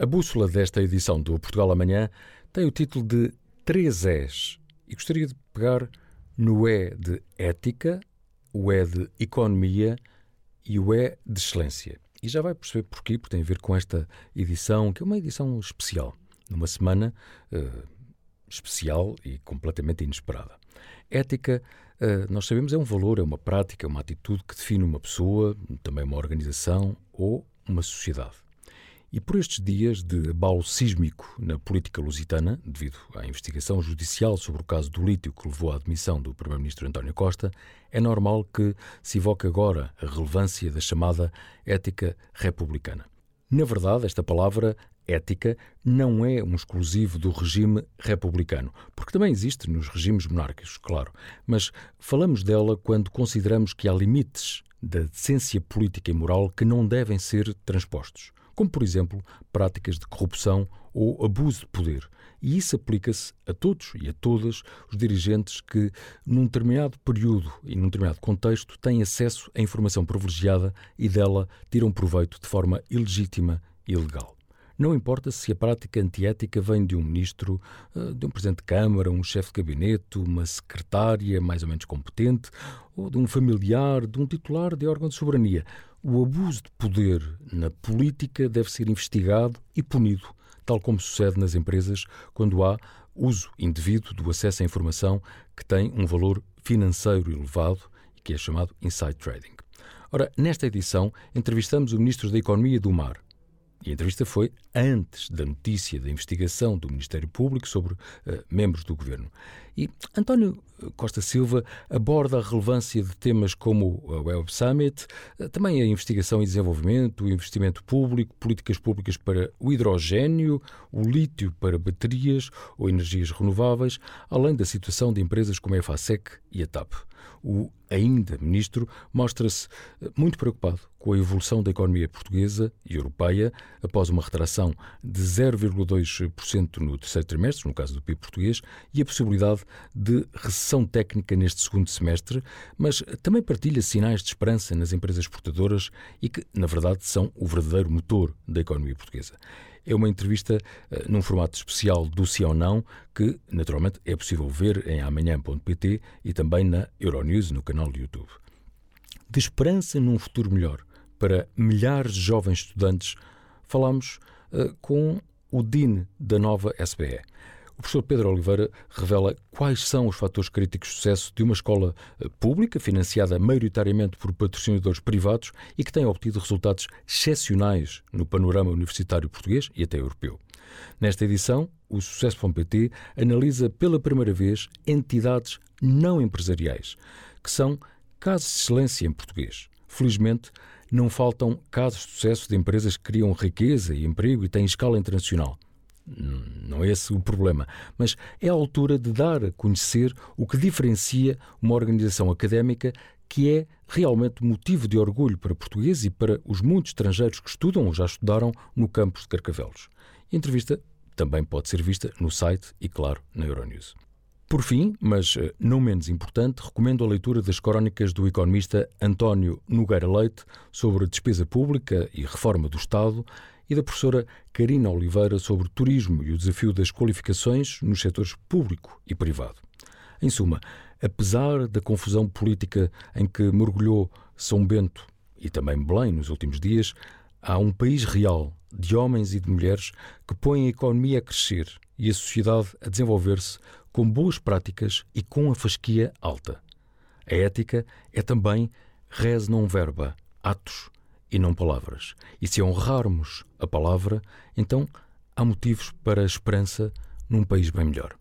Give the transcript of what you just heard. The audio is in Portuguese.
A bússola desta edição do Portugal Amanhã tem o título de Três És e gostaria de pegar no E de ética, o E de economia e o E de excelência. E já vai perceber porquê, porque tem a ver com esta edição, que é uma edição especial, numa semana uh, especial e completamente inesperada. Ética, uh, nós sabemos, é um valor, é uma prática, é uma atitude que define uma pessoa, também uma organização ou uma sociedade. E por estes dias de abalo sísmico na política lusitana, devido à investigação judicial sobre o caso do lítio que levou à admissão do Primeiro-Ministro António Costa, é normal que se evoque agora a relevância da chamada ética republicana. Na verdade, esta palavra ética não é um exclusivo do regime republicano, porque também existe nos regimes monárquicos, claro, mas falamos dela quando consideramos que há limites da decência política e moral que não devem ser transpostos como, por exemplo, práticas de corrupção ou abuso de poder. E isso aplica-se a todos e a todas os dirigentes que, num determinado período e num determinado contexto, têm acesso à informação privilegiada e dela tiram proveito de forma ilegítima e ilegal. Não importa se a prática antiética vem de um ministro, eh, de um presidente de Câmara, um chefe de gabinete, uma secretária mais ou menos competente, ou de um familiar, de um titular de órgão de soberania. O abuso de poder na política deve ser investigado e punido, tal como sucede nas empresas quando há uso indevido do acesso à informação que tem um valor financeiro elevado e que é chamado inside trading. Ora, nesta edição, entrevistamos o Ministro da Economia do Mar, e a entrevista foi antes da notícia da investigação do Ministério Público sobre uh, membros do governo. E António Costa Silva aborda a relevância de temas como a Web Summit, uh, também a investigação e desenvolvimento, o investimento público, políticas públicas para o hidrogênio, o lítio para baterias ou energias renováveis, além da situação de empresas como a EFASEC e a TAP. O ainda ministro mostra-se eh, muito preocupado com a evolução da economia portuguesa e europeia após uma retração de 0,2% no terceiro trimestre, no caso do PIB português, e a possibilidade de recessão técnica neste segundo semestre, mas também partilha sinais de esperança nas empresas exportadoras e que, na verdade, são o verdadeiro motor da economia portuguesa. É uma entrevista uh, num formato especial do Sim ou Não, que naturalmente é possível ver em amanhã.pt e também na Euronews, no canal do YouTube. De esperança num futuro melhor para milhares de jovens estudantes, falamos uh, com o DIN da nova SBE. O professor Pedro Oliveira revela quais são os fatores críticos de sucesso de uma escola eh, pública, financiada maioritariamente por patrocinadores privados e que tem obtido resultados excepcionais no panorama universitário português e até europeu. Nesta edição, o Sucesso.pt analisa pela primeira vez entidades não empresariais, que são casos de excelência em português. Felizmente, não faltam casos de sucesso de empresas que criam riqueza e emprego e têm escala internacional. Não é esse o problema, mas é a altura de dar a conhecer o que diferencia uma organização académica que é realmente motivo de orgulho para portugueses e para os muitos estrangeiros que estudam ou já estudaram no campus de Carcavelos. A entrevista também pode ser vista no site e, claro, na Euronews. Por fim, mas eh, não menos importante, recomendo a leitura das crónicas do economista António Nogueira Leite sobre despesa pública e reforma do Estado e da professora Karina Oliveira sobre turismo e o desafio das qualificações nos setores público e privado. Em suma, apesar da confusão política em que mergulhou São Bento e também Belém nos últimos dias, há um país real de homens e de mulheres que põem a economia a crescer e a sociedade a desenvolver-se com boas práticas e com a fasquia alta. A ética é também res non verba, atos e não palavras. E se honrarmos a palavra, então há motivos para a esperança num país bem melhor.